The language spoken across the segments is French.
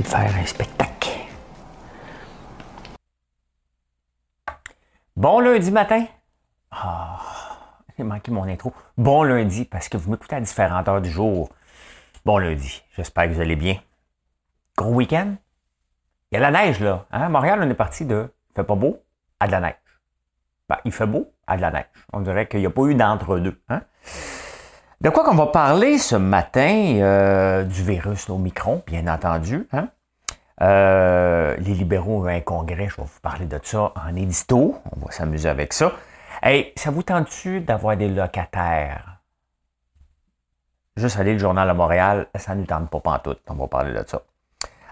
De faire un spectacle. Bon lundi matin. Ah, j'ai manqué mon intro. Bon lundi, parce que vous m'écoutez à différentes heures du jour. Bon lundi. J'espère que vous allez bien. Gros week-end. Il y a la neige, là. Hein? Montréal, on est parti de il fait pas beau à de la neige. Ben, il fait beau à de la neige. On dirait qu'il n'y a pas eu d'entre-deux. Hein? De quoi qu'on va parler ce matin? Euh, du virus au micron, bien entendu. Hein? Euh, les libéraux ont un congrès, je vais vous parler de ça en édito. On va s'amuser avec ça. Hey, ça vous tente-tu d'avoir des locataires? Juste aller le journal à Montréal, ça ne nous tente pas pantoute. On va parler de ça.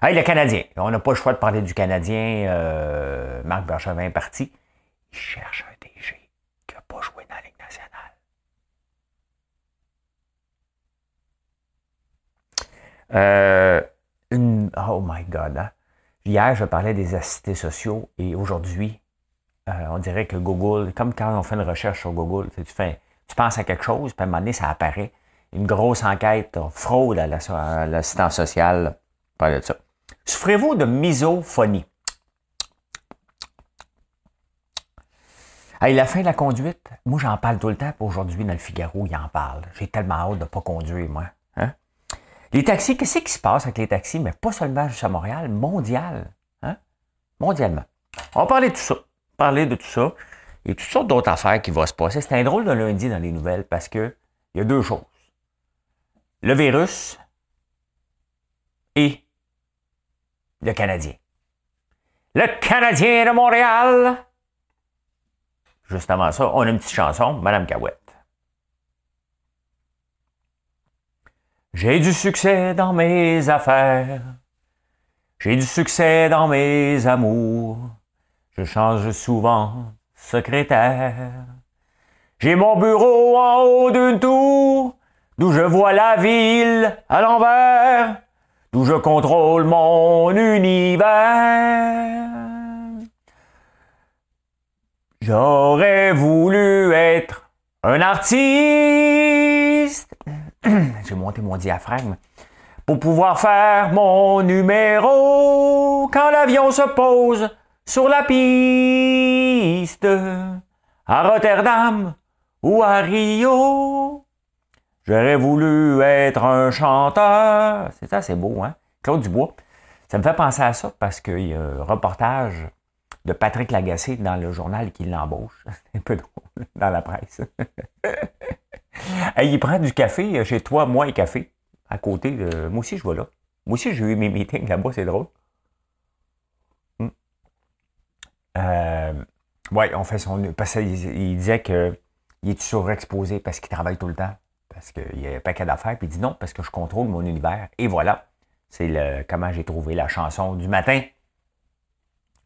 Hey, le Canadien. On n'a pas le choix de parler du Canadien. Euh, Marc Bergevin est parti. Il cherche un DG qui n'a pas joué dans la Ligue nationale. Euh, oh my God. Hein? Hier, je parlais des assistés sociaux et aujourd'hui, euh, on dirait que Google, comme quand on fait une recherche sur Google, tu, fais, tu penses à quelque chose, puis à un moment donné, ça apparaît. Une grosse enquête, fraude à l'assistance sociale. Parle de ça. Souffrez-vous de misophonie? Hey, la fin de la conduite, moi j'en parle tout le temps, aujourd'hui dans le Figaro, il en parle. J'ai tellement hâte de ne pas conduire, moi. Les taxis, qu'est-ce qui se passe avec les taxis, mais pas seulement juste à Montréal, mondial. Hein? Mondialement. On va parler de tout ça. Parler de tout ça. Et toutes sortes d'autres affaires qui vont se passer. C'est un drôle de lundi dans les nouvelles parce que il y a deux choses. Le virus et le Canadien. Le Canadien de Montréal. Juste avant ça, on a une petite chanson, Madame Cahouette. J'ai du succès dans mes affaires. J'ai du succès dans mes amours. Je change souvent secrétaire. J'ai mon bureau en haut d'une tour, d'où je vois la ville à l'envers, d'où je contrôle mon univers. J'aurais voulu être un artiste j'ai monté mon diaphragme, pour pouvoir faire mon numéro quand l'avion se pose sur la piste à Rotterdam ou à Rio. J'aurais voulu être un chanteur. C'est ça, c'est beau, hein? Claude Dubois. Ça me fait penser à ça parce qu'il y a un reportage de Patrick Lagacé dans le journal qui l'embauche. C'est un peu drôle dans la presse. il prend du café euh, chez toi, moi et café, à côté. De... Moi aussi, je vais là. Moi aussi, j'ai eu mes meetings là-bas, c'est drôle. Hmm. Euh, oui, on fait son. Parce qu'il il disait qu'il est surexposé parce qu'il travaille tout le temps. Parce qu'il y a un paquet d'affaires. Puis il dit non, parce que je contrôle mon univers. Et voilà. C'est le comment j'ai trouvé la chanson du matin.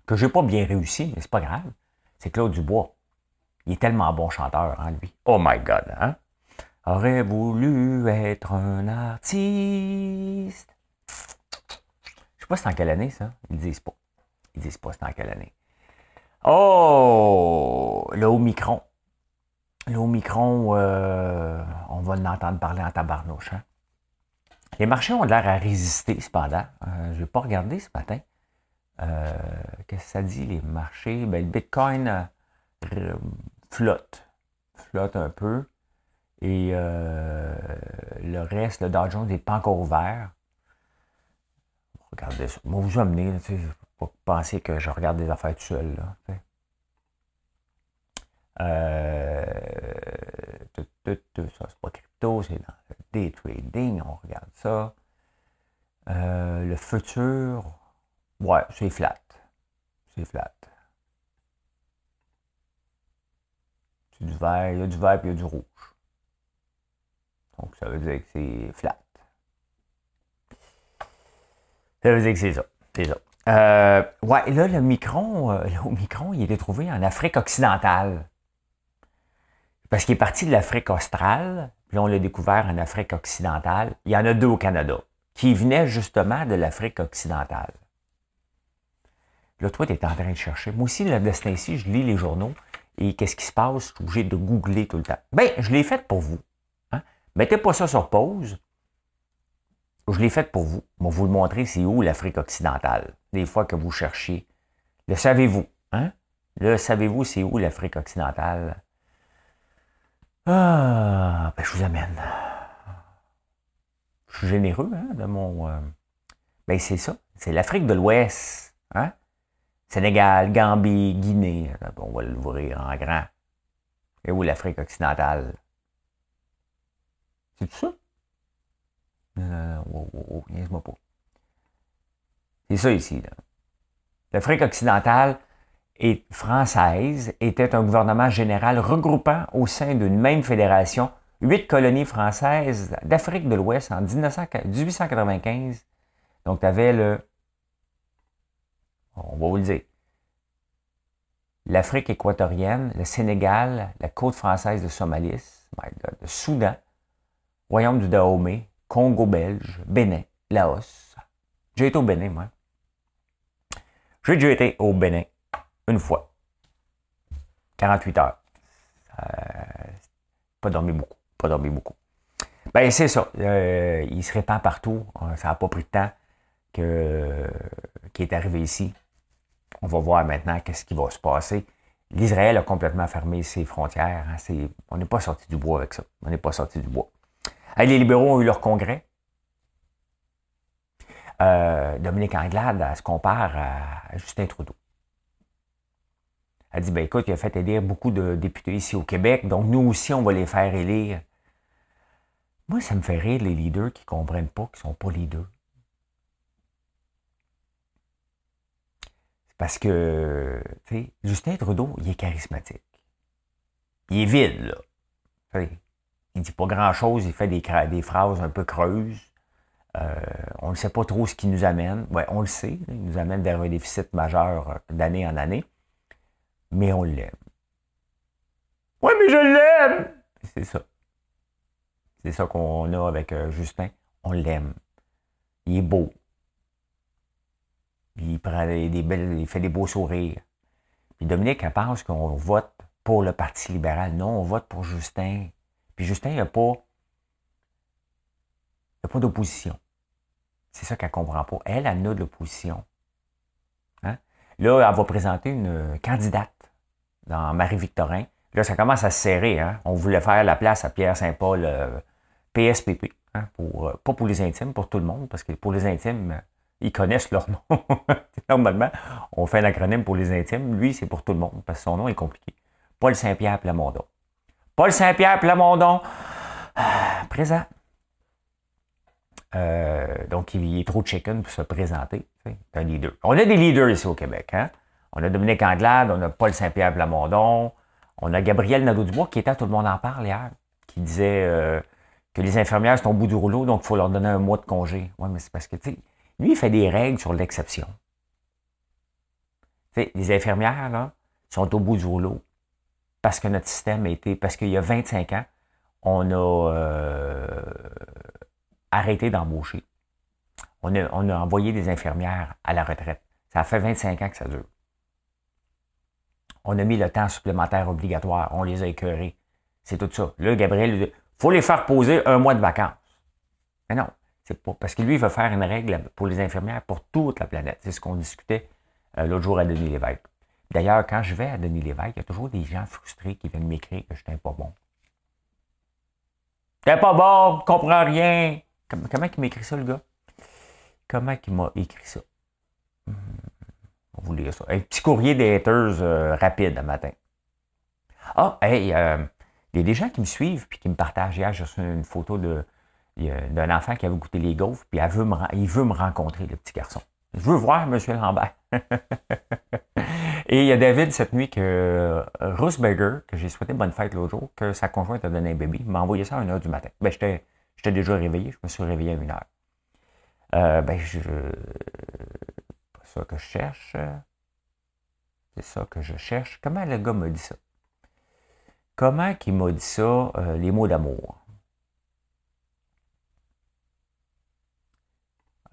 Que j'ai pas bien réussi, mais c'est pas grave. C'est Claude Dubois. Il est tellement bon chanteur, hein, lui. Oh my God, hein? Aurait voulu être un artiste. Je sais pas c'est en quelle année, ça. Ils disent pas. Ils disent pas c'est en quelle année. Oh! Le Omicron. Le Omicron, euh, on va l'entendre parler en tabarnouche. Hein? Les marchés ont l'air à résister, cependant. Euh, je n'ai pas regardé ce matin. Euh, qu'est-ce que ça dit, les marchés? Ben, le Bitcoin flotte. Flotte un peu. Et euh, le reste, le Dow Jones n'est pas encore ouvert. Regardez ça. Moi, vous tu sais, pas penser que je regarde des affaires tout seul. Là, euh, ça, c'est pas crypto, c'est dans le day trading, on regarde ça. Euh, le futur, ouais, c'est flat. C'est flat. C'est du vert, il y a du vert et il y a du rouge. Donc, ça veut dire que c'est flat. Ça veut dire que c'est ça. C'est ça. Euh, ouais, là, le micron, euh, le micron, il est trouvé en Afrique occidentale. Parce qu'il est parti de l'Afrique australe, puis on l'a découvert en Afrique occidentale. Il y en a deux au Canada, qui venaient justement de l'Afrique occidentale. Là, toi, tu es en train de chercher. Moi aussi, le destin ici, je lis les journaux et qu'est-ce qui se passe? Je suis obligé de googler tout le temps. Ben, je l'ai fait pour vous. Mettez pas ça sur pause. Je l'ai fait pour vous. Je vais vous le montrer, c'est où l'Afrique occidentale. Des fois que vous cherchiez. Le savez-vous? Hein? Le savez-vous, c'est où l'Afrique occidentale? Ah, ben, je vous amène. Je suis généreux, hein, de mon. Euh, ben, c'est ça. C'est l'Afrique de l'Ouest. Hein? Sénégal, Gambie, Guinée. On va l'ouvrir en grand. Et où l'Afrique occidentale? C'est ça? Euh, oh, oh, oh, pas. C'est ça ici. L'Afrique occidentale et française était un gouvernement général regroupant au sein d'une même fédération huit colonies françaises d'Afrique de l'Ouest en 1895. Donc, tu avais le. On va vous le dire. L'Afrique équatorienne, le Sénégal, la côte française de Somalis, le Soudan, Royaume du Dahomey, Congo belge, Bénin, Laos. J'ai été au Bénin, moi. J'ai déjà été au Bénin une fois. 48 heures. Euh, pas dormi beaucoup. Pas dormi beaucoup. Ben, c'est ça. Euh, il se répand partout. Euh, ça n'a pas pris de temps que, qu'il est arrivé ici. On va voir maintenant qu'est-ce qui va se passer. L'Israël a complètement fermé ses frontières. Hein. on n'est pas sorti du bois avec ça. On n'est pas sorti du bois. Les libéraux ont eu leur congrès. Dominique Anglade se compare à Justin Trudeau. Elle dit, ben écoute, il a fait élire beaucoup de députés ici au Québec, donc nous aussi, on va les faire élire. Moi, ça me fait rire les leaders qui ne comprennent pas qu'ils ne sont pas leaders. C'est parce que, tu sais, Justin Trudeau, il est charismatique. Il est vide, là. Il dit pas grand-chose, il fait des, des, phrases un peu creuses. Euh, on ne sait pas trop ce qui nous amène. Ouais, on le sait, il nous amène vers un déficit majeur d'année en année mais on l'aime. Oui, mais je l'aime! C'est ça. C'est ça qu'on a avec euh, Justin. On l'aime. Il est beau. Il, prend des belles, il fait des beaux sourires. Puis Dominique, elle pense qu'on vote pour le Parti libéral. Non, on vote pour Justin. Puis Justin, il n'y a pas, pas d'opposition. C'est ça qu'elle ne comprend pas. Elle, elle a de l'opposition. Hein? Là, elle va présenter une candidate dans Marie-Victorin. Là, ça commence à se serrer. Hein? On voulait faire la place à Pierre-Saint-Paul PSPP. Euh, hein? Pour, euh, pas pour les intimes, pour tout le monde, parce que pour les intimes, ils connaissent leur nom. Normalement, on fait un acronyme pour les intimes. Lui, c'est pour tout le monde, parce que son nom est compliqué. Paul Saint-Pierre Plamondon. Paul Saint-Pierre Plamondon, présent. Euh, donc, il est trop chicken pour se présenter. C'est un leader. On a des leaders ici au Québec. Hein? On a Dominique Anglade, on a Paul Saint-Pierre Plamondon, on a Gabriel Nadeau-Dubois qui était Tout le monde en parle hier, qui disait euh, que les infirmières sont au bout du rouleau, donc il faut leur donner un mois de congé. Oui, mais c'est parce que, tu sais, lui, il fait des règles sur l'exception. Les infirmières, là, sont au bout du rouleau parce que notre système a été, parce qu'il y a 25 ans, on a euh, arrêté d'embaucher. On a, on a envoyé des infirmières à la retraite. Ça fait 25 ans que ça dure on a mis le temps supplémentaire obligatoire, on les a écœurés. C'est tout ça. Là, Gabriel, il faut les faire poser un mois de vacances. Mais non, c'est pas parce que lui, il veut faire une règle pour les infirmières pour toute la planète. C'est ce qu'on discutait euh, l'autre jour à Denis Lévesque. D'ailleurs, quand je vais à Denis Lévesque, il y a toujours des gens frustrés qui viennent m'écrire que je n'étais pas bon. T'es pas bon, je comprends rien. Comment, il m'écrit ça, le gars? Comment il m'a écrit ça? Hmm. On vous lire ça. Un petit courrier des haters euh, rapide le matin. Ah, hey, euh, il y a des gens qui me suivent puis qui me partagent. Hier, j'ai reçu une photo d'un enfant qui avait goûté les gaufres, puis il veut me rencontrer, le petit garçon. Je veux voir M. Lambert. Et il y a David cette nuit que euh, Rusberger, que j'ai souhaité bonne fête l'autre jour, que sa conjointe a donné un bébé, m'a envoyé ça à 1h du matin. Ben, j'étais déjà réveillé, je me suis réveillé à 1h. ben, je, ça que je cherche. C'est ça que je cherche. Comment le gars m'a dit ça? Comment qu'il m'a dit ça, euh, les mots d'amour?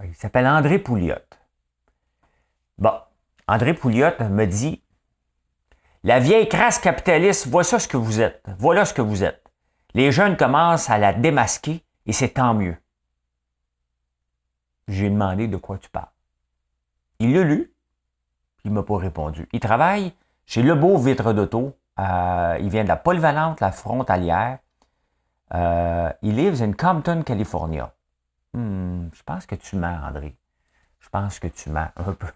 Il s'appelle André Pouliot. Bon, André Pouliot me dit La vieille crasse capitaliste, voilà ce que vous êtes. Voilà ce que vous êtes. Les jeunes commencent à la démasquer et c'est tant mieux. J'ai demandé de quoi tu parles. Il l'a lu, il ne m'a pas répondu. Il travaille chez Lebeau Vitre d'Auto. Euh, il vient de la polyvalente, la frontalière. Euh, il livre in Compton, California. Hmm, je pense que tu mens, André. Pense que tu mens un peu?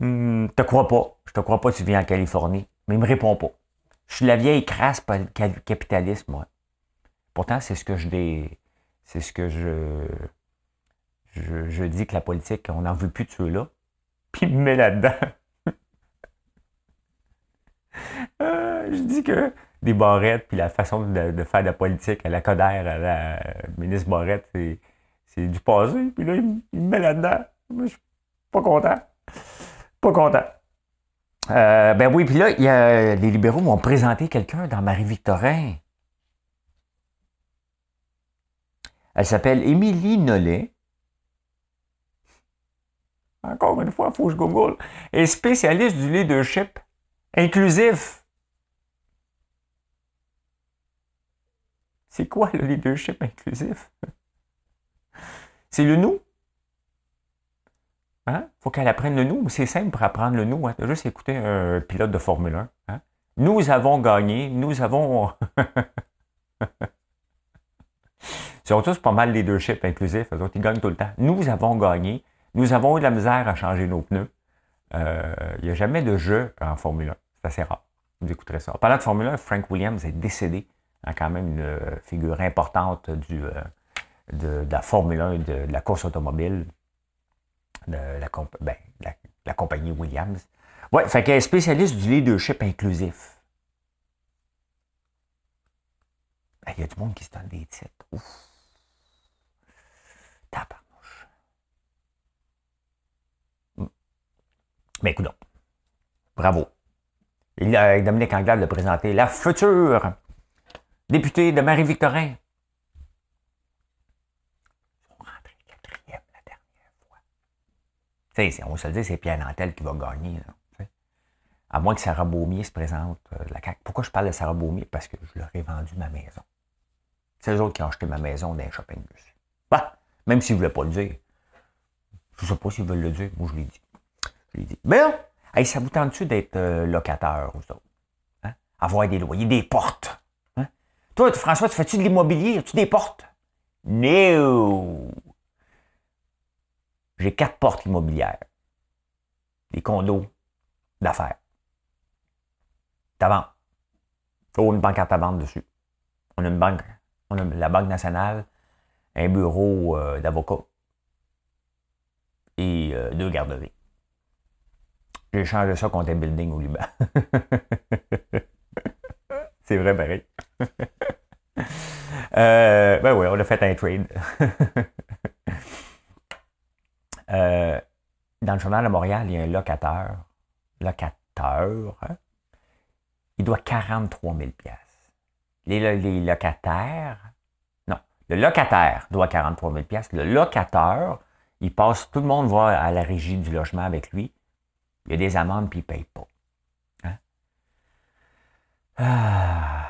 hmm, te crois pas. Je te crois pas tu viens en Californie. Mais il me répond pas. Je suis la vieille crasse capitaliste, moi. Pourtant, c'est ce que je c'est ce que je, je, dis que la politique, on n'en veut plus de ceux-là. Puis il me met là-dedans. Euh, je dis que des barrettes, puis la façon de, faire de la politique à la Codère, à la ministre Barrette, c'est, du passé. Puis là, il, me met là-dedans. je suis pas content. Pas content. Euh, ben oui, puis là, les libéraux m'ont présenté quelqu'un dans Marie-Victorin. Elle s'appelle Émilie Nollet. Encore une fois, il faut que je google. Est spécialiste du leadership inclusif. C'est quoi le leadership inclusif? C'est le nous. Hein? faut qu'elle apprenne le nous. C'est simple pour apprendre le nous. Hein? juste écouter un pilote de Formule 1. Hein? Nous avons gagné. Nous avons. Ils tous pas mal leadership inclusif. Autres, ils gagnent tout le temps. Nous avons gagné. Nous avons eu de la misère à changer nos pneus. Euh, il n'y a jamais de jeu en Formule 1. C'est assez rare. Vous écouterez ça. Pendant de Formule 1, Frank Williams est décédé. Hein, quand même une figure importante du, euh, de, la Formule 1 de, de la course automobile de la, ben, la, compagnie Williams. Ouais, fait qu'elle est spécialiste du leadership inclusif. Ben, il y a du monde qui se donne des titres. Ouf. Tabarnouche. Hmm. Mais écoute Bravo. Il a, Dominique Anglade de présenter la future députée de Marie-Victorin. On se le dire, c'est Pierre Nantel qui va gagner. à moins que Sarah Beaumier se présente euh, la CAQ. Pourquoi je parle de Sarah Beaumier? Parce que je leur ai vendu ma maison. C'est eux autres qui ont acheté ma maison dans un shopping bus. Bah, même s'ils ne voulaient pas le dire. Je ne sais pas s'ils veulent le dire. Moi, je l'ai dit. Je l'ai dit. Mais ça vous tente-tu d'être euh, locataire, vous autres? Hein? Avoir des loyers, des portes? Hein? Toi, François, tu fais-tu de l'immobilier? As-tu des portes? No! J'ai quatre portes immobilières. Des condos d'affaires. T'as Oh, une banque à vendre dessus. On a une banque, on a la Banque nationale, un bureau euh, d'avocat et euh, deux garderies. J'ai changé ça contre un building au Liban. C'est vrai, pareil. euh, ben oui, on a fait un trade. Euh, dans le journal de Montréal, il y a un locateur. Locateur. Hein? Il doit 43 000 les, les, locataires. Non. Le locataire doit 43 000 Le locateur, il passe, tout le monde va à la régie du logement avec lui. Il y a des amendes, puis il ne paye pas. Hein? Ah.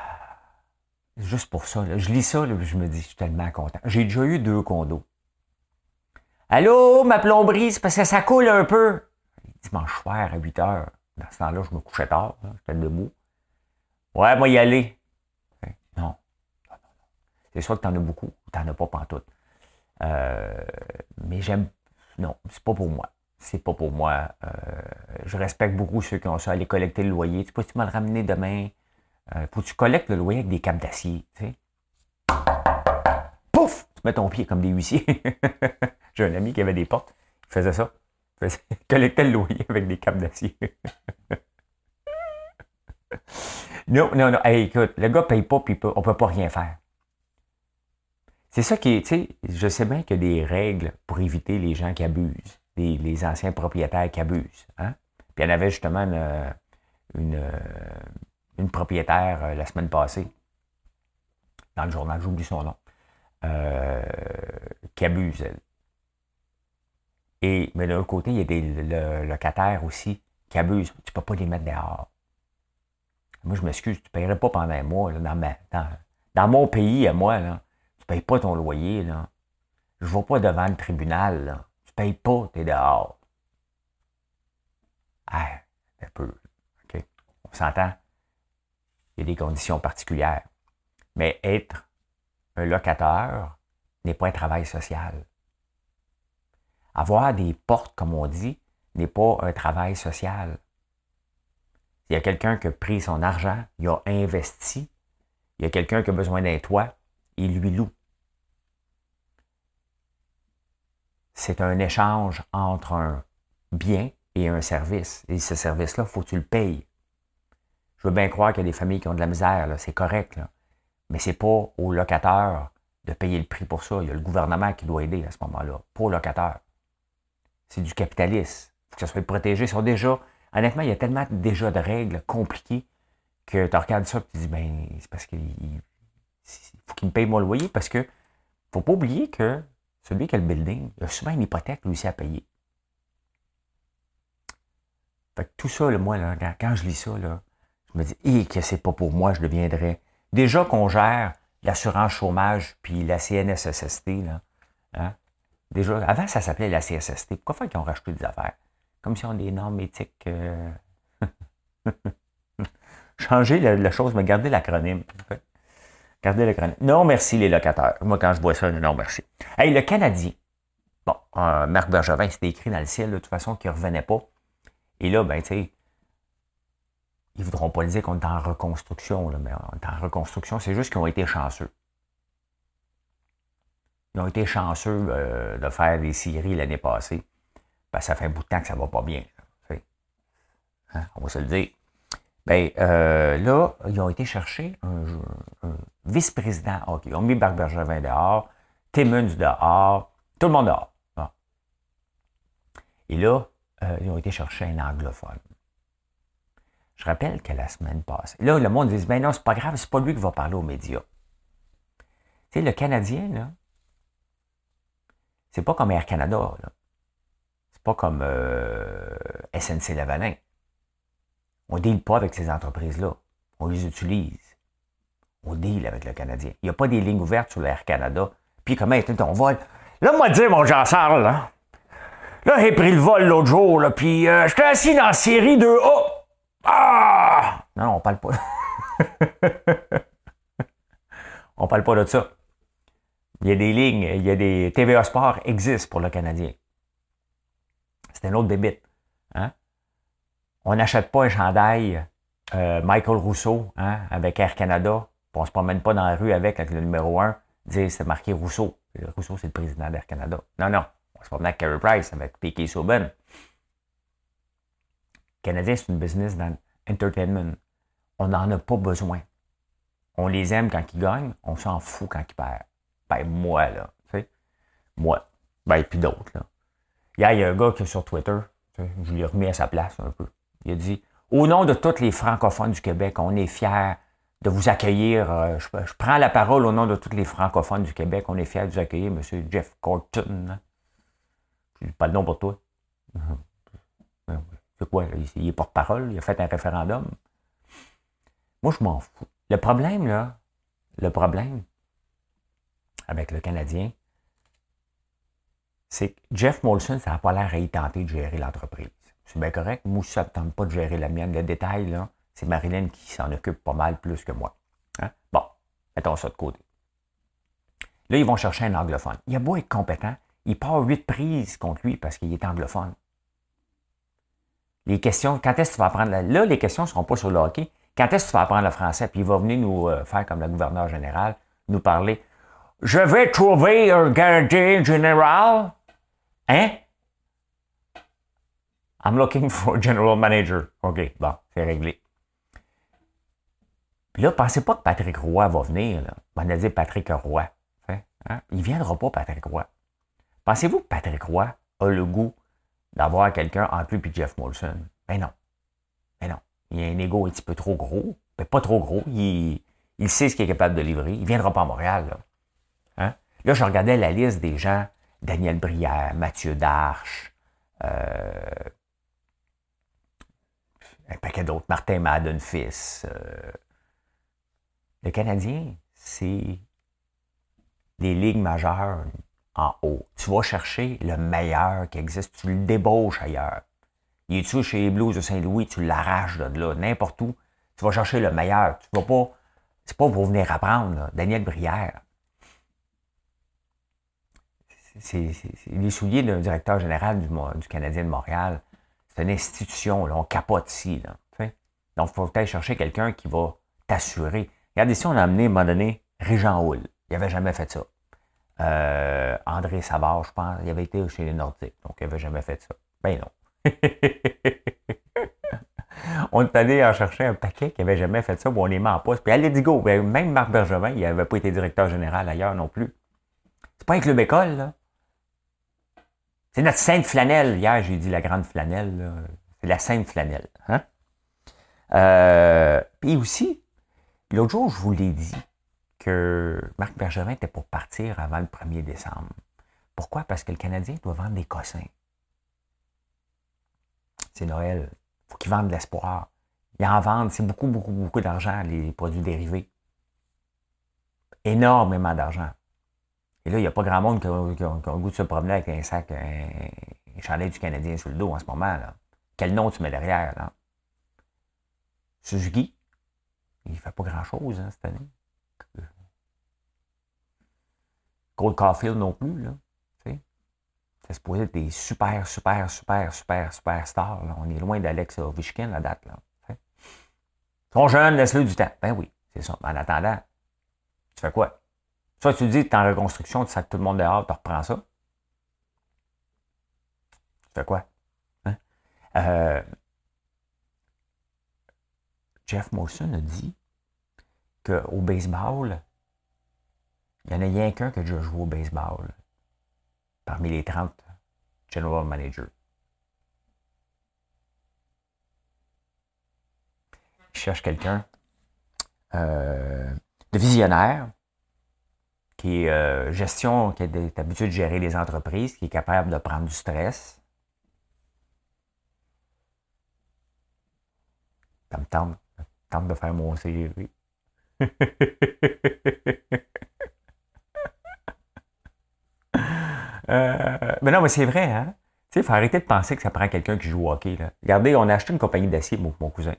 Juste pour ça. Je lis ça, je me dis, je suis tellement content. J'ai déjà eu deux condos. Allô, ma plomberie, c'est parce que ça coule un peu. Dimanche soir à 8 heures. Dans ce temps-là, je me couchais tard. J'étais debout. Ouais, moi y aller. Non. non, non, C'est soit que t'en as beaucoup ou t'en as pas pantoute. Euh, mais j'aime. Non, c'est pas pour moi. C'est pas pour moi. Euh, je respecte beaucoup ceux qui ont ça, aller collecter le loyer. Tu sais pas si tu m'as le ramener demain. Euh, faut que tu collectes le loyer avec des câbles d'acier. Tu sais. Pouf! Tu mets ton pied comme des huissiers. J'ai un ami qui avait des portes. Il faisait ça. Il collectait le loyer avec des câbles d'acier. non, non, non. écoute, le gars ne paye pas, puis on ne peut pas rien faire. C'est ça qui est, tu sais, je sais bien qu'il y a des règles pour éviter les gens qui abusent, les, anciens propriétaires qui abusent. Hein? Puis il y en avait justement une, une, propriétaire euh, la semaine passée, dans le journal, j'oublie son nom, euh, qui abuse, elle. Et, mais de l'autre côté, il y a des locataires aussi qui abusent. Tu ne peux pas les mettre dehors. Moi, je m'excuse, tu ne paierais pas pendant un mois dans, dans, mon pays, à moi. Là payes pas ton loyer, là. Je ne vais pas devant le tribunal, là. Tu payes pas, tu es dehors. Ah, un peu. On s'entend? Il y a des conditions particulières. Mais être un locataire n'est pas un travail social. Avoir des portes, comme on dit, n'est pas un travail social. Il y a quelqu'un qui a pris son argent, il a investi, il y a quelqu'un qui a besoin d'un toit, il lui loue. c'est un échange entre un bien et un service. Et ce service-là, il faut que tu le payes. Je veux bien croire qu'il y a des familles qui ont de la misère, c'est correct. Mais ce n'est pas au locataire de payer le prix pour ça. Il y a le gouvernement qui doit aider à ce moment-là, pas au locataire. C'est du capitalisme. Il faut que ça soit protégé. Déjà. Honnêtement, il y a tellement déjà de règles compliquées que tu regardes ça et tu dis, ben, c'est parce qu'il faut qu'il me paye mon loyer parce que faut pas oublier que celui qui a le building, il a souvent une hypothèque lui aussi à payer. Fait que tout ça, moi, quand je lis ça, là, je me dis, et que c'est pas pour moi, je deviendrais. Déjà qu'on gère l'assurance chômage puis la CNSST, là, hein? Déjà, avant, ça s'appelait la CSST. Pourquoi faire qu'ils ont racheté des affaires? Comme si on a des normes éthiques. Euh... Changer la, chose, mais garder l'acronyme. Gardez grenade. Non, merci les locataires. Moi, quand je vois ça, non, merci. Hey, le Canadien. Bon, euh, Marc Bergevin, c'était écrit dans le ciel, de toute façon, qu'il ne revenait pas. Et là, ben, tu sais, ils ne voudront pas le dire qu'on est en reconstruction, mais on est en reconstruction, c'est juste qu'ils ont été chanceux. Ils ont été chanceux euh, de faire des séries l'année passée. Ben, ça fait un bout de temps que ça ne va pas bien. Hein, on va se le dire. Bien, euh, là, ils ont été chercher un, vice-président OK. Ils ont mis Marc Bergevin dehors, Timmons dehors, tout le monde dehors. Et là, euh, ils ont été chercher un anglophone. Je rappelle que la semaine passée, là, le monde dit, ben non, c'est pas grave, c'est pas lui qui va parler aux médias. Tu sais, le Canadien, là, c'est pas comme Air Canada, là. C'est pas comme euh, SNC Lavalin. On ne deal pas avec ces entreprises-là. On les utilise. On deal avec le Canadien. Il n'y a pas des lignes ouvertes sur l'Air Canada. Puis comment était ton vol? Là, moi, dire, mon Jean Charles, là, là j'ai pris le vol l'autre jour, là, puis euh, j'étais assis dans la série de Oh! Ah! Non, on parle pas. on parle pas de ça. Il y a des lignes, il y a des TVA Sport existent pour le Canadien. C'est un autre bébite. Hein? on n'achète pas un chandail euh, Michael Rousseau hein, avec Air Canada, on se promène pas dans la rue avec, avec le numéro 1, dire c'est marqué Rousseau. Rousseau, c'est le président d'Air Canada. Non, non. On se promène avec Carey Price, avec P.K. Subban. Canadien, c'est une business dans l'entertainment. On n'en a pas besoin. On les aime quand ils gagnent, on s'en fout quand ils perdent. Ben, moi, là, tu sais. Moi. Ben, et puis d'autres, il y a un gars qui est sur Twitter, je lui ai remis à sa place un peu. Il a dit Au nom de tous les francophones du Québec, on est fiers de vous accueillir. Euh, je, prends la parole au nom de tous les francophones du Québec. On est fiers de vous accueillir, M. Jeff Corton. Pas le nom pour toi. C'est quoi? Il est porte-parole, il a fait un référendum. Moi, je m'en fous. Le problème, là, le problème avec le Canadien, c'est que Jeff Molson, ça n'a pas l'air à y tenter de gérer l'entreprise. C'est bien correct. Moi, ça ne tente pas de gérer la mienne. Le détail, c'est Marilyn qui s'en occupe pas mal plus que moi. Hein? Bon, mettons ça de côté. Là, ils vont chercher un anglophone. Il a beau être compétent, il part huit prises contre lui parce qu'il est anglophone. Les questions, quand est-ce que tu vas apprendre... Là, les questions ne seront pas sur le hockey. Quand est-ce que tu vas apprendre le français? Puis il va venir nous euh, faire comme le gouverneur général, nous parler. Je vais trouver un gardien général. Hein? I'm looking for general manager. OK, bon, c'est réglé. Puis là, pensez pas que Patrick Roy va venir. Là. On a dit Patrick Roy. Hein? Hein? Il ne viendra pas, Patrick Roy. Pensez-vous que Patrick Roy a le goût d'avoir quelqu'un entre lui et Jeff Molson? Ben non. Ben non. Il a un ego un petit peu trop gros. mais pas trop gros. Il, sait ce qu'il est capable de livrer. Il ne viendra pas à Montréal. Là. Hein? là, je regardais la liste des gens. Daniel Brière, Mathieu Darche, euh, un paquet d'autres, Martin Madden fils. Euh. le Canadien, c'est des ligues majeures en haut. Tu vas chercher le meilleur qui existe, tu le débauches ailleurs. Il est-tu chez les Blues de Saint-Louis, tu l'arraches de là, n'importe où. Tu vas chercher le meilleur. Tu vas pas. C'est pas pour venir apprendre, Daniel Brière. C'est les souliers d'un directeur général du, Canadien de Montréal. C'est une institution, là, on capote ici. Là, Donc, il faut peut-être chercher quelqu'un qui va t'assurer. Regardez, ici, on a amené à un moment donné Régent Hull. Il n'avait jamais fait ça. Euh, André Savard, je pense, il avait été chez les Nordiques, donc il n'avait jamais fait ça. Ben non. on est allé en chercher un paquet qui n'avait jamais fait ça, bon, on les met en poste. Puis allez, go, ben, même Marc Bergevin, il n'avait pas été directeur général ailleurs non plus. C'est pas un club école, là. C'est notre sainte flanelle. Hier, j'ai dit la grande flanelle. C'est la sainte flanelle. Hein? Euh, puis aussi, l'autre jour, je vous l'ai dit que Marc Bergevin était pour partir avant le 1er décembre. Pourquoi? Parce que le Canadien doit vendre des cossins. C'est Noël. Il faut qu'il vende de l'espoir. Il en vendent, c'est beaucoup, beaucoup, beaucoup d'argent, les produits dérivés. Énormément d'argent. Et là, il n'y a pas grand monde qui a, le goût de se promener avec un sac, un, chandail du Canadien sur le dos en ce moment. Là. Quel nom tu mets derrière? Là? Suzuki, il ne fait pas grand-chose hein, cette année. Cole Caulfield non plus. Là. C'est supposé être des super, super, super, super, super stars. On est loin d'Alex Ovechkin, la date. Là. Ils sont jeunes, laisse-le du temps. Ben oui, c'est ça. En attendant, tu fais quoi? Soit tu dis que tu es en reconstruction, tu sacs tout le monde dehors, tu reprends ça. Tu fais quoi? Hein? Euh, Jeff Molson a dit qu'au baseball, il n'y en a rien qu'un qui a déjà joué au baseball parmi les 30 general managers. Il cherche quelqu'un euh, de visionnaire qui est euh, gestion, qui est habitué de gérer les entreprises, qui est capable de prendre du stress. Ça me tente, tente de faire mon CV. euh, mais non, mais c'est vrai, hein? Tu sais, il faut arrêter de penser que ça prend quelqu'un qui joue au hockey. Là. Regardez, on a acheté une compagnie d'acier, mon, mon cousin.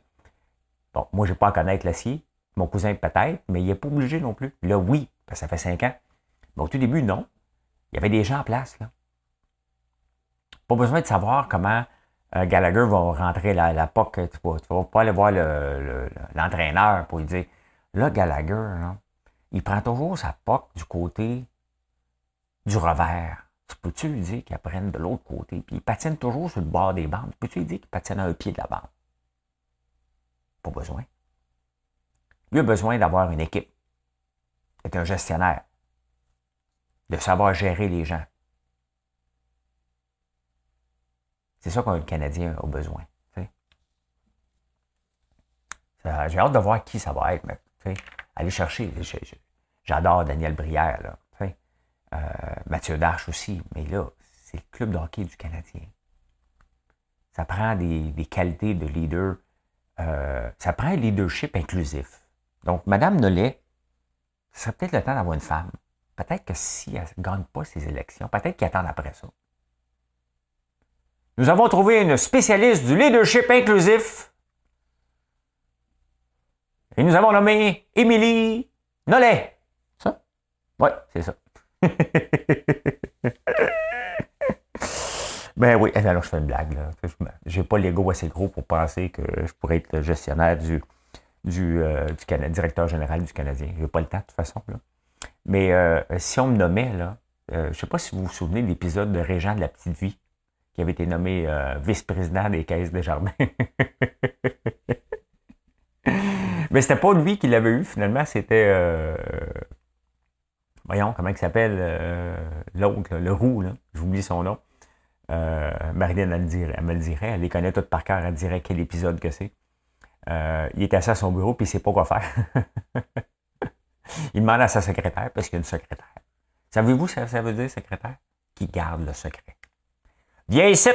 Bon, moi, je n'ai pas à connaître l'acier. Mon cousin peut-être, mais il n'est pas obligé non plus. Là, oui, ça fait cinq ans. Mais au tout début, non. Il y avait des gens en place. Pas besoin de savoir comment euh, Gallagher va rentrer la, la POC. Tu ne vas, pas aller voir l'entraîneur pour lui dire Là, Gallagher, il prend toujours sa POC du côté du revers. Tu peux-tu lui dire qu'il apprenne de l'autre côté? Puis il patine toujours sur le bord des bandes. Peux-tu lui dire qu'il patine à un pied de la bande? Pas besoin. Lui a besoin d'avoir une équipe être un gestionnaire, de savoir gérer les gens. C'est ça qu'un Canadien a besoin. J'ai hâte de voir qui ça va être, mais aller chercher. J'adore Daniel Brière, là, euh, Mathieu Darche aussi, mais là, c'est le club de hockey du Canadien. Ça prend des, qualités de leader. Euh, ça prend un leadership inclusif. Donc, Mme Nollet, ce serait peut-être le temps d'avoir une femme. Peut-être que si elle ne gagne pas ces élections, peut-être qu'elle attend après ça. Nous avons trouvé une spécialiste du leadership inclusif. Et nous avons nommé Émilie Nollet. Ça? Oui, c'est ça. ben oui, alors je fais une blague. Je n'ai pas l'ego assez gros pour penser que je pourrais être le gestionnaire du, du, euh, directeur général du Canadien. Je n'ai pas le temps de toute façon. Mais euh, si on me nommait, là, euh, je ne sais pas si vous vous souvenez de l'épisode de Régent de la Petite Vie, qui avait été nommé vice-président des Caisses des Jardins. Mais c'était pas lui qui l'avait eu, finalement, c'était. voyons, comment il s'appelle l'autre, le roux, là, j'oublie son nom. Marilyn, elle, elle me le dirait, elle les connaît toutes par cœur, elle dirait quel épisode que c'est. Euh, il est assis à son bureau, puis il ne sait pas quoi faire. il demande à sa secrétaire, parce qu'il y a une secrétaire. Savez-vous ce que ça veut dire, secrétaire? Qui garde le secret. Viens ici!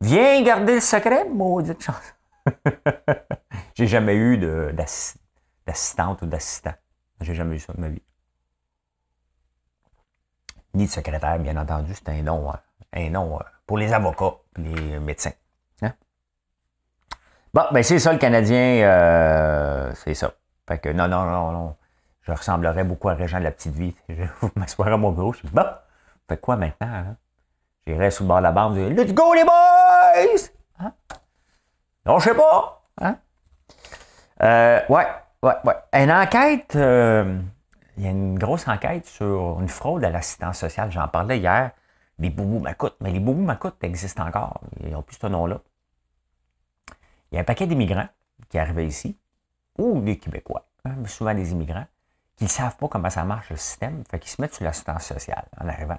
Viens garder le secret, maudite chance. J'ai jamais eu d'assistante ou d'assistant. J'ai jamais eu ça de ma vie. Ni de secrétaire, bien entendu, c'est un nom, hein. un nom euh, pour les avocats, les médecins. Bon, ben c'est ça le Canadien, euh, c'est ça. Fait que non, non, non, non. Je ressemblerais beaucoup à Régent de la petite vie. Je m'asseoir à mon bureau, je dis, bon, fait quoi maintenant? Hein? J'irais sous le bord de la bande, je dis, let's go les boys! Hein? Non, je sais pas. Hein? Euh, ouais, ouais, ouais. Une enquête, euh, il y a une grosse enquête sur une fraude à l'assistance sociale. J'en parlais hier. Les boubous m'écoutent. Mais les boubous m'écoutent existent encore. Ils n'ont plus ce nom-là. Il y a un paquet d'immigrants qui arrivaient ici, ou des Québécois, hein, souvent des immigrants, qui ne savent pas comment ça marche le système, fait qu'ils se mettent sur l'assistance sociale en arrivant.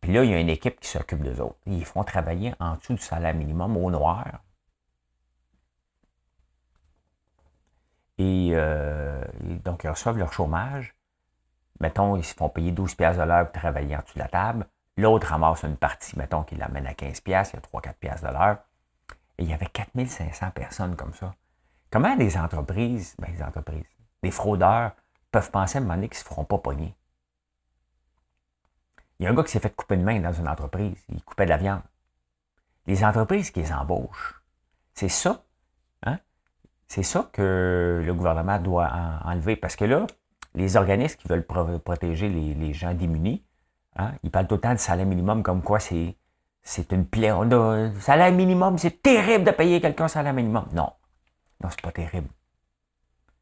Puis là, il y a une équipe qui s'occupe d'eux autres. Ils font travailler en dessous du salaire minimum au noir Euh, et, donc, ils reçoivent leur chômage. Mettons, ils se font payer 12 pièces de l'heure pour travailler en dessous de la table. L'autre ramasse une partie, mettons qu'il l'amène à 15 pièces, il y a 3-4 pièces de l'heure. Il y avait 4500 personnes comme ça. Comment les entreprises, ben les entreprises, les fraudeurs peuvent penser à un moment donné qu'ils ne se feront pas pogner? Il y a un gars qui s'est fait couper une main dans une entreprise. Il coupait de la viande. Les entreprises qui les embauchent, c'est ça c'est ça que le gouvernement doit enlever. Parce que là, les organismes qui veulent protéger les, gens démunis, hein, ils parlent tout le temps de salaire minimum comme quoi c'est, c'est une plaie. salaire minimum, c'est terrible de payer quelqu'un salaire minimum. Non. Non, c'est pas terrible.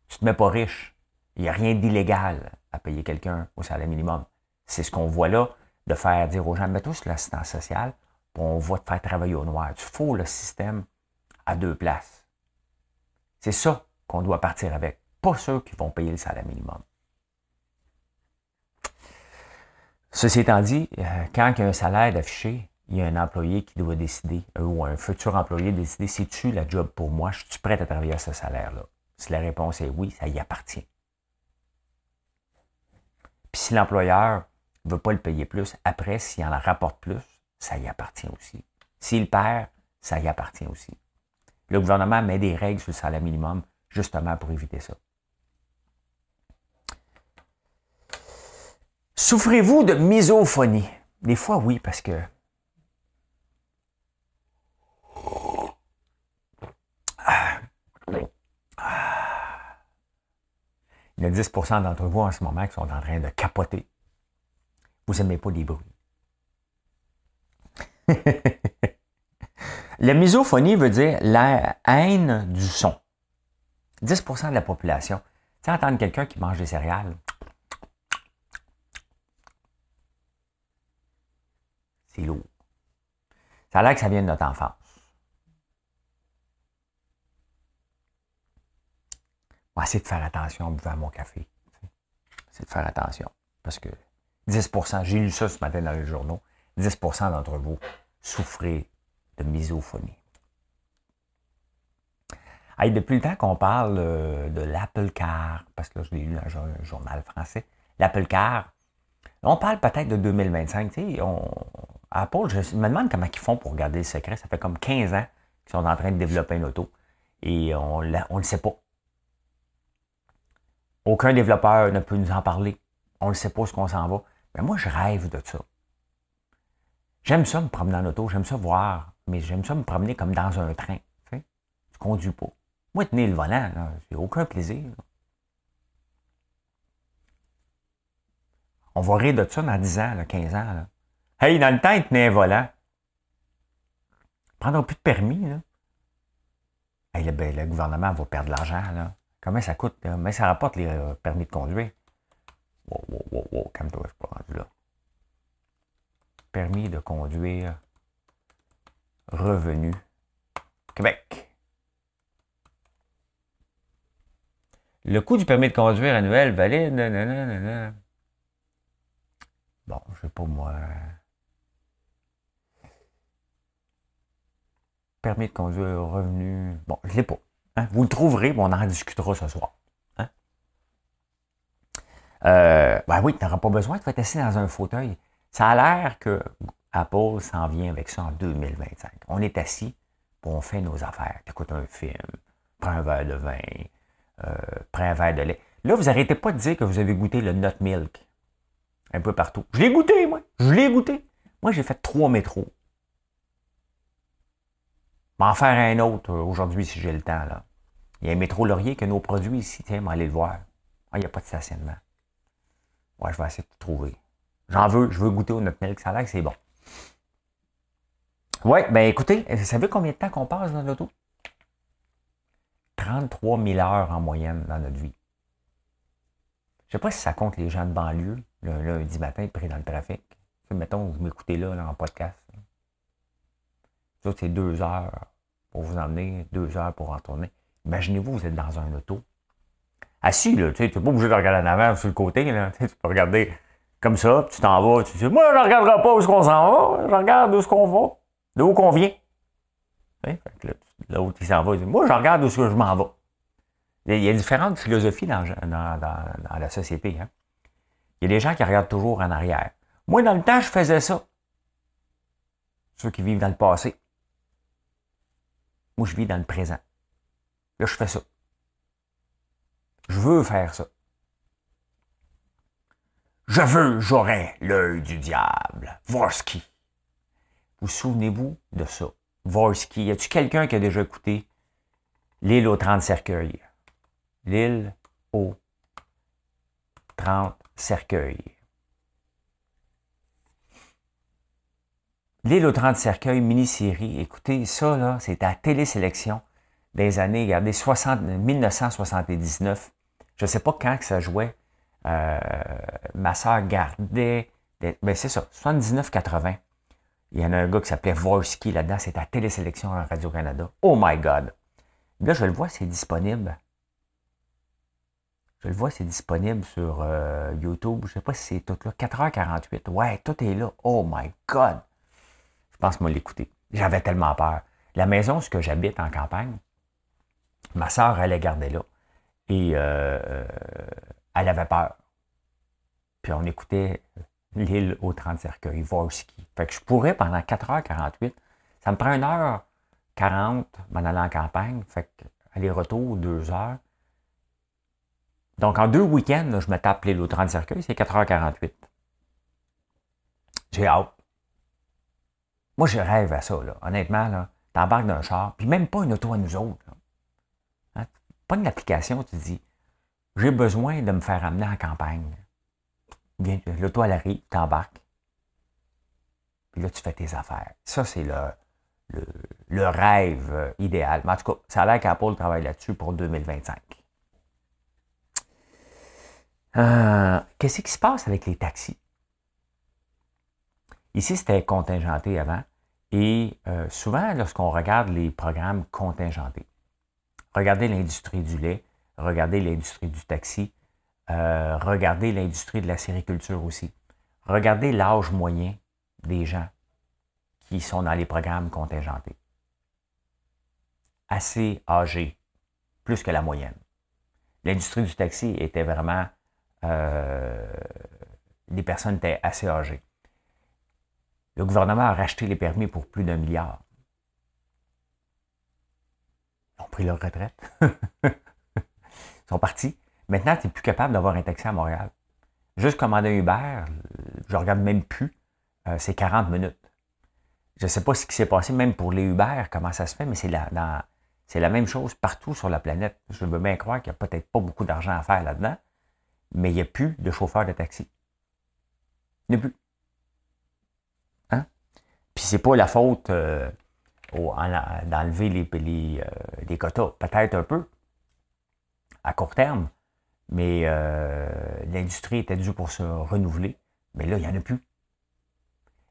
Tu te mets pas riche. Il n'y a rien d'illégal à payer quelqu'un au salaire minimum. C'est ce qu'on voit là, de faire dire aux gens, mets-toi sur l'assistance sociale, puis on va te faire travailler au noir. Tu fous le système à deux places. C'est ça qu'on doit partir avec, pas ceux qui vont payer le salaire minimum. Ceci étant dit, euh, quand il y a un salaire affiché, il y a un employé qui doit décider, ou un futur employé décider, si tu la job pour moi, je suis prêt à travailler à ce salaire-là? Si la réponse est oui, ça y appartient. Puis si l'employeur ne veut pas le payer plus, après, s'il en rapporte plus, ça y appartient aussi. S'il perd, ça y appartient aussi. Le gouvernement met des règles sur le salaire minimum justement pour éviter ça. Souffrez-vous de misophonie? Des fois, oui, parce que Il y a 10% d'entre vous en ce moment qui sont en train de capoter. Vous n'aimez pas les bruits. La misophonie veut dire la haine du son. 10% de la population. Tu sais, entendre quelqu'un qui mange des céréales, c'est lourd. Ça a l'air que ça vient de notre enfance. Va essayer de faire attention en buvant mon café. C'est de faire attention. Parce que 10% j'ai lu ça ce matin dans les journaux, 10% d'entre vous souffrez de misophonie. depuis le temps qu'on parle euh, de l'Apple Car, parce que là, je l'ai lu dans un journal français, l'Apple Car, on parle peut-être de 2025. Tu sais, on, Apple, je me demande comment ils font pour garder le secret. Ça fait comme 15 ans qu'ils sont en train de développer une auto et on ne le sait pas. Aucun développeur ne peut nous en parler. On ne sait pas ce qu'on s'en va. Mais moi, je rêve de ça. J'aime ça me promener en auto, j'aime ça voir mais j'aime ça me promener comme dans un train. Tu ne conduis pas. Moi, tenir le volant, j'ai aucun plaisir. On va rire de ça dans 10 ans, 15 ans. Là. Hey, dans le temps, il tenait un volant. Prendra plus de permis. Là. Hey, ben, le, gouvernement va perdre de l'argent. Comment ça coûte? Mais ça rapporte les euh, permis de conduire. Wow, wow, wow, wow, calme-toi, je suis pas rendu là. Permis de conduire Revenu Québec. Le coût du permis de conduire annuel valide. Bon, je sais pas moi. Permis de conduire, revenu. Bon, je l'ai pas. Hein? Vous le trouverez, on en discutera ce soir. Hein? Euh, ben oui, tu n'auras pas besoin de être assis dans un fauteuil. Ça a l'air que Apple s'en vient avec ça en 2025. On est assis, puis on fait nos affaires. Tu écoutes un film, prends un verre de vin, euh, prends un verre de lait. Là, vous n'arrêtez pas de dire que vous avez goûté le nut milk. Un peu partout. Je l'ai goûté, moi. Je l'ai goûté. Moi, j'ai fait trois métros. M'en faire un autre euh, aujourd'hui si j'ai le temps. Là. Il y a un métro Laurier que nos produits ici. Tiens, aller le voir. Ah, il n'y a pas de stationnement. Ouais, je vais essayer de trouver. J'en veux, je veux goûter au nut milk. Ça a l'air c'est bon. Oui, ben écoutez, vous savez combien de temps qu'on passe dans l'auto? 33 000 heures en moyenne dans notre vie. Je ne sais pas si ça compte les gens de banlieue, le lundi matin, pris dans le trafic. Mettons, vous m'écoutez là, en podcast. Ça, c'est deux heures pour vous emmener, deux heures pour retourner. Imaginez-vous, vous êtes dans un auto. Assis, là, tu n'es pas obligé de regarder en avant sur le côté. Là, tu peux regarder comme ça, tu t'en vas, tu dis, moi, je ne regarderai pas où est-ce qu'on s'en va, je regarde où est-ce qu'on va. De où qu'on vient? L'autre, il s'en va, il dit, moi, je regarde où je m'en vais. Il y a différentes philosophies dans, la société. Hein. Il y a des gens qui regardent toujours en arrière. Moi, dans le temps, je faisais ça. Ceux qui vivent dans le passé. Moi, je vis dans le présent. Là, je fais ça. Je veux faire ça. Je veux, j'aurai l'œil du diable. Vorsky. Vous souvenez-vous de ça? Vorsky. Y a-tu quelqu'un qui a déjà écouté L'île aux 30 cercueils? L'île aux 30 cercueils. L'île aux 30 cercueils, mini-série. Écoutez, ça, là, c'est à télésélection des années, regardez, 60, 1979. Je ne sais pas quand que ça jouait. Euh, ma soeur gardait, ben c'est ça, 79-80. Il y en a un gars qui s'appelait Vorsky là-dedans, c'est à Télésélection en Radio-Canada. Oh my God! Là, je le vois, c'est disponible. Je le vois, c'est disponible sur euh, YouTube. Je ne sais pas si c'est tout là. 4h48. Ouais, tout est là. Oh my God! Je pense moi l'écouter. J'avais tellement peur. La maison, que j'habite en campagne, ma soeur, elle est gardée là. Et euh, elle avait peur. Puis on écoutait l'île aux 30 cercueils, Vorsky. Fait que je pourrais pendant 4h48, ça me prend 1h40 m'en aller en campagne, fait que aller-retour 2 heures. Donc en deux week-ends, je me tape l'île aux 30 cercueils, c'est 4h48. J'ai hâte. Moi, je rêve à ça, là. honnêtement. Là, t'embarques d'un char, puis même pas une auto à nous autres. Hein? Pas une application, tu dis, j'ai besoin de me faire amener en campagne. Viens, l'auto, elle arrive, tu embarques. Puis là, tu fais tes affaires. Ça, c'est le, le, rêve euh, idéal. Mais en tout cas, ça a l'air qu'Apple travaille là-dessus pour 2025. Euh, qu'est-ce qui se passe avec les taxis? Ici, c'était contingenté avant. Et euh, souvent, lorsqu'on regarde les programmes contingentés, regardez l'industrie du lait, regardez l'industrie du taxi, euh, regardez l'industrie de la sériculture aussi. Regardez l'âge moyen des gens qui sont dans les programmes contingentés. Assez âgés, plus que la moyenne. L'industrie du taxi était vraiment... Euh, les personnes étaient assez âgées. Le gouvernement a racheté les permis pour plus d'un milliard. Ils ont pris leur retraite. Ils sont partis. Maintenant, tu n'es plus capable d'avoir un taxi à Montréal. Juste commander un Uber, je regarde même plus, euh, c'est 40 minutes. Je ne sais pas ce qui s'est passé, même pour les Uber, comment ça se fait, mais c'est la, même chose partout sur la planète. Je veux bien croire qu'il n'y a peut-être pas beaucoup d'argent à faire là-dedans, mais il n'y a plus de chauffeurs de taxi. Il plus. Puis c'est pas la faute euh, d'enlever euh, les quotas. Peut-être un peu, à court terme, mais euh, l'industrie était due pour se renouveler. Mais là, il n'y en a plus.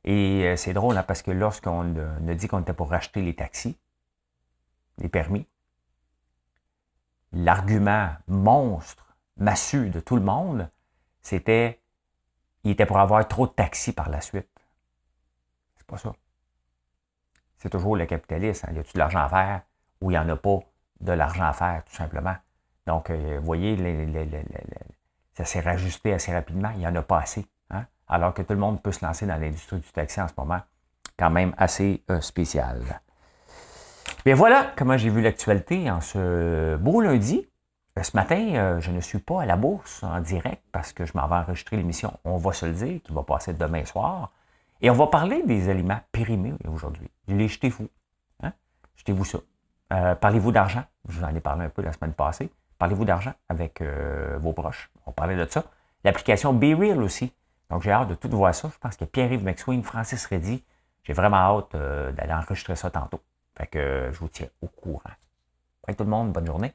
Et c'est drôle, hein, parce que lorsqu'on a dit qu'on était pour racheter les taxis, les permis, l'argument monstre, massu de tout le monde, c'était il était pour avoir trop de taxis par la suite. Pas ça. C'est toujours le capitalisme. Il hein. Y a-tu de l'argent à faire ou il n'y en a pas de l'argent à faire, tout simplement? Donc, euh, vous voyez, ça s'est rajusté assez rapidement. Il n'y en a pas assez. Hein. Alors que tout le monde peut se lancer dans l'industrie du taxi en ce moment. Quand même assez euh, spécial. Bien voilà comment j'ai vu l'actualité en ce beau lundi. Euh, ce matin, je ne suis pas à la bourse en direct parce que je m'en vais enregistrer l'émission. On va se le dire, qui va passer demain soir. Et on va parler des aliments périmés aujourd'hui. Les jetez-vous. Hein? Jetez-vous ça. Parlez-vous d'argent? Je vous en ai parlé un peu la semaine passée. Parlez-vous d'argent avec euh, vos proches? On parlait de ça. L'application BeReal aussi. Donc, j'ai hâte de tout voir ça. Je pense que Pierre-Yves McSween, Francis Reddy, j'ai vraiment hâte euh, d'aller enregistrer ça tantôt. Fait que euh, je vous tiens au courant. Bye tout le monde, bonne journée.